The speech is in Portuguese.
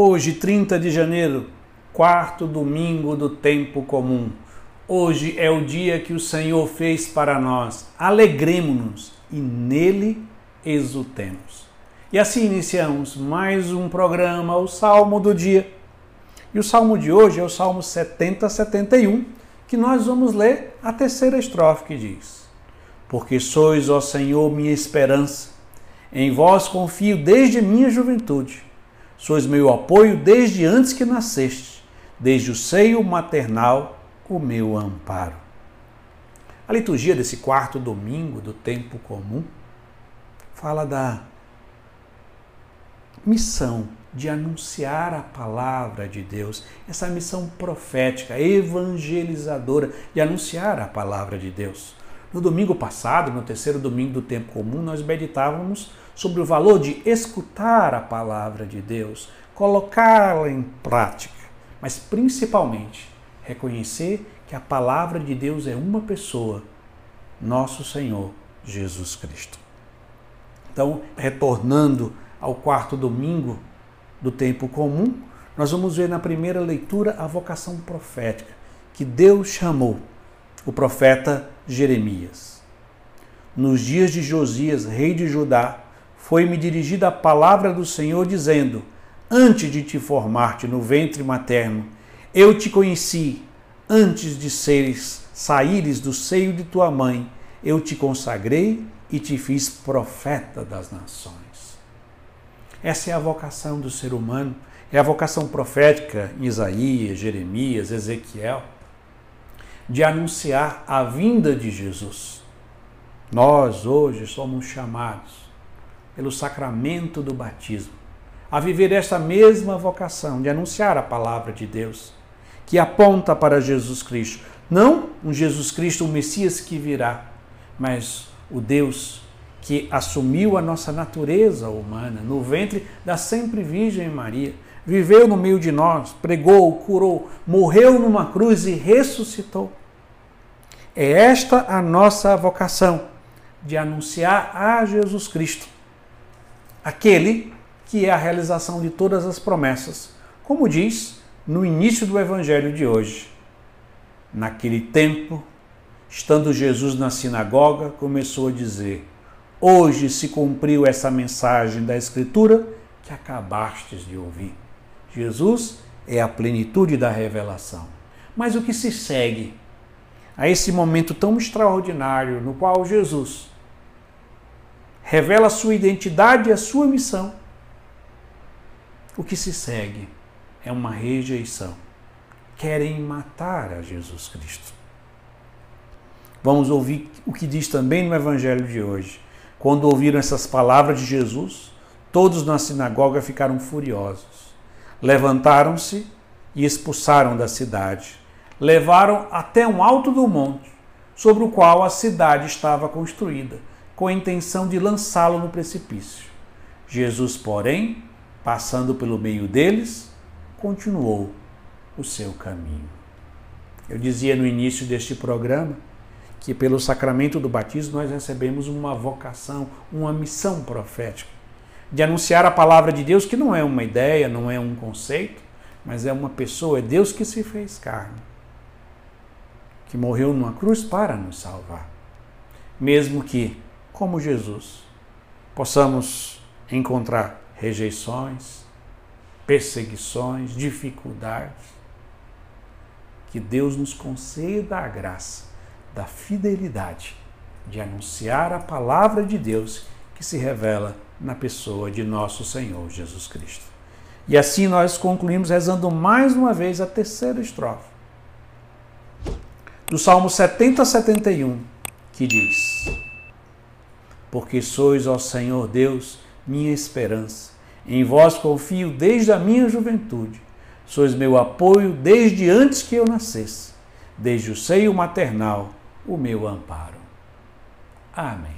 Hoje, 30 de janeiro, quarto domingo do tempo comum. Hoje é o dia que o Senhor fez para nós. Alegremos-nos e nele exultemos. E assim iniciamos mais um programa, o Salmo do Dia. E o salmo de hoje é o Salmo 70, 71, que nós vamos ler a terceira estrofe que diz: Porque sois, ó Senhor, minha esperança, em vós confio desde minha juventude. Sois meu apoio desde antes que nasceste, desde o seio maternal, o meu amparo. A liturgia desse quarto domingo do tempo comum fala da missão de anunciar a palavra de Deus, essa missão profética, evangelizadora, de anunciar a palavra de Deus. No domingo passado, no terceiro domingo do tempo comum, nós meditávamos sobre o valor de escutar a palavra de Deus, colocá-la em prática, mas principalmente reconhecer que a palavra de Deus é uma pessoa, nosso Senhor Jesus Cristo. Então, retornando ao quarto domingo do tempo comum, nós vamos ver na primeira leitura a vocação profética que Deus chamou o profeta Jeremias. Nos dias de Josias, rei de Judá, foi-me dirigida a palavra do Senhor, dizendo: Antes de te formar-te no ventre materno, eu te conheci, antes de seres saíres do seio de tua mãe, eu te consagrei e te fiz profeta das nações. Essa é a vocação do ser humano, é a vocação profética em Isaías, Jeremias, Ezequiel, de anunciar a vinda de Jesus. Nós hoje somos chamados pelo sacramento do batismo, a viver esta mesma vocação de anunciar a palavra de Deus, que aponta para Jesus Cristo. Não um Jesus Cristo, o Messias que virá, mas o Deus que assumiu a nossa natureza humana no ventre da sempre Virgem Maria, viveu no meio de nós, pregou, curou, morreu numa cruz e ressuscitou. É esta a nossa vocação de anunciar a Jesus Cristo aquele que é a realização de todas as promessas, como diz no início do evangelho de hoje. Naquele tempo, estando Jesus na sinagoga, começou a dizer: Hoje se cumpriu essa mensagem da Escritura que acabastes de ouvir. Jesus é a plenitude da revelação. Mas o que se segue a esse momento tão extraordinário no qual Jesus revela a sua identidade e a sua missão. O que se segue é uma rejeição. Querem matar a Jesus Cristo. Vamos ouvir o que diz também no Evangelho de hoje. Quando ouviram essas palavras de Jesus, todos na sinagoga ficaram furiosos. Levantaram-se e expulsaram da cidade. Levaram até um alto do monte, sobre o qual a cidade estava construída com a intenção de lançá-lo no precipício. Jesus, porém, passando pelo meio deles, continuou o seu caminho. Eu dizia no início deste programa que pelo sacramento do batismo nós recebemos uma vocação, uma missão profética de anunciar a palavra de Deus, que não é uma ideia, não é um conceito, mas é uma pessoa, é Deus que se fez carne, que morreu numa cruz para nos salvar. Mesmo que como Jesus, possamos encontrar rejeições, perseguições, dificuldades. Que Deus nos conceda a graça da fidelidade de anunciar a palavra de Deus que se revela na pessoa de nosso Senhor Jesus Cristo. E assim nós concluímos rezando mais uma vez a terceira estrofe do Salmo 70 71, que diz: porque sois, ó Senhor Deus, minha esperança. Em vós confio desde a minha juventude. Sois meu apoio desde antes que eu nascesse, desde o seio maternal, o meu amparo. Amém.